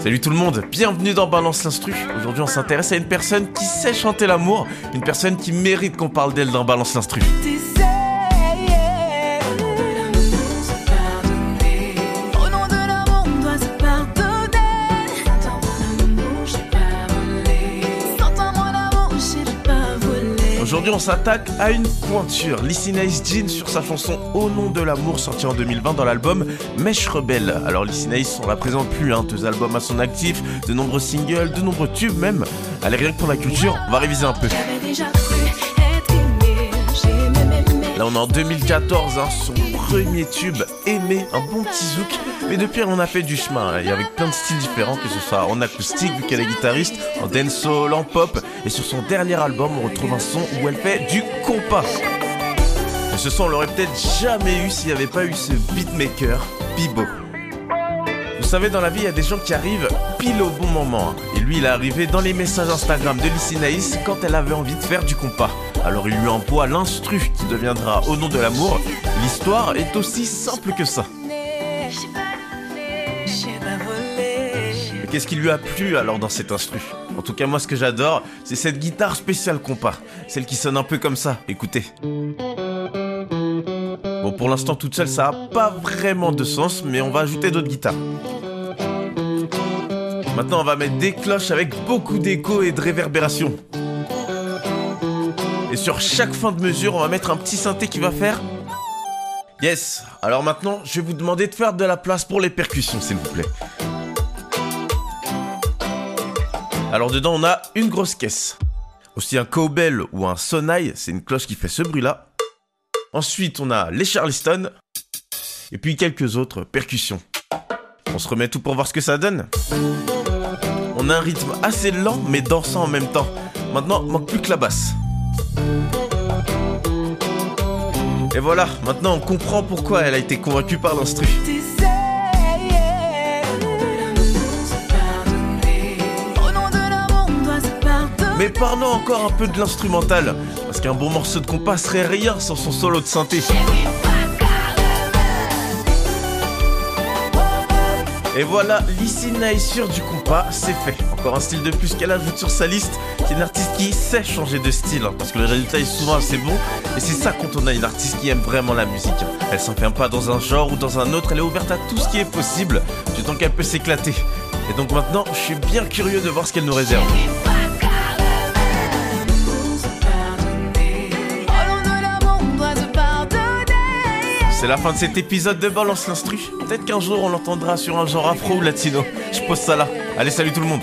Salut tout le monde, bienvenue dans Balance l'Instru. Aujourd'hui on s'intéresse à une personne qui sait chanter l'amour, une personne qui mérite qu'on parle d'elle dans Balance l'Instru. Aujourd'hui, on s'attaque à une pointure. Lissy Nice Jean sur sa chanson Au nom de l'amour, sortie en 2020 dans l'album Mèche Rebelle. Alors, Lissy Nice, on la présente plus, hein, deux albums à son actif, de nombreux singles, de nombreux tubes même. Allez, rien que pour la culture, on va réviser un peu. On est en 2014, hein, son premier tube, Aimé, un bon petit zouk. Mais depuis, en a fait du chemin, hein, et avec plein de styles différents, que ce soit en acoustique, vu qu'elle est guitariste, en dancehall, en pop. Et sur son dernier album, on retrouve un son où elle fait du compas. Et ce son, on l'aurait peut-être jamais eu s'il n'y avait pas eu ce beatmaker, Bibo. Vous savez, dans la vie, il y a des gens qui arrivent pile au bon moment. hein. Lui, il est arrivé dans les messages Instagram de Lissy Naïs quand elle avait envie de faire du compas. Alors il lui envoie l'instru qui deviendra Au nom de l'amour. L'histoire est aussi simple que ça. Mais qu'est-ce qui lui a plu alors dans cet instru? En tout cas, moi, ce que j'adore, c'est cette guitare spéciale compas. Celle qui sonne un peu comme ça. Écoutez. Bon, pour l'instant, toute seule, ça a pas vraiment de sens, mais on va ajouter d'autres guitares. Maintenant, on va mettre des cloches avec beaucoup d'écho et de réverbération. Et sur chaque fin de mesure, on va mettre un petit synthé qui va faire. Yes. Alors maintenant, je vais vous demander de faire de la place pour les percussions, s'il vous plaît. Alors dedans, on a une grosse caisse. Aussi un cowbell ou un sonai, c'est une cloche qui fait ce bruit-là. Ensuite, on a les charleston. Et puis quelques autres percussions. On se remet tout pour voir ce que ça donne. On a un rythme assez lent mais dansant en même temps. Maintenant, manque plus que la basse. Et voilà, maintenant on comprend pourquoi elle a été convaincue par l'instru. Mais parlons encore un peu de l'instrumental, parce qu'un bon morceau de compas serait rien sans son solo de synthé. Et voilà, Lissy Nice sur du compas, c'est fait. Encore un style de plus qu'elle ajoute sur sa liste. C'est une artiste qui sait changer de style, hein, parce que le résultat est souvent assez bon. Et c'est ça quand on a une artiste qui aime vraiment la musique. hein. Elle s'enferme pas dans un genre ou dans un autre, elle est ouverte à tout ce qui est possible, du temps qu'elle peut s'éclater. Et donc maintenant, je suis bien curieux de voir ce qu'elle nous réserve. C'est la fin de cet épisode de Balance l'Instru. Peut-être qu'un jour on l'entendra sur un genre afro ou latino. Je pose ça là. Allez, salut tout le monde.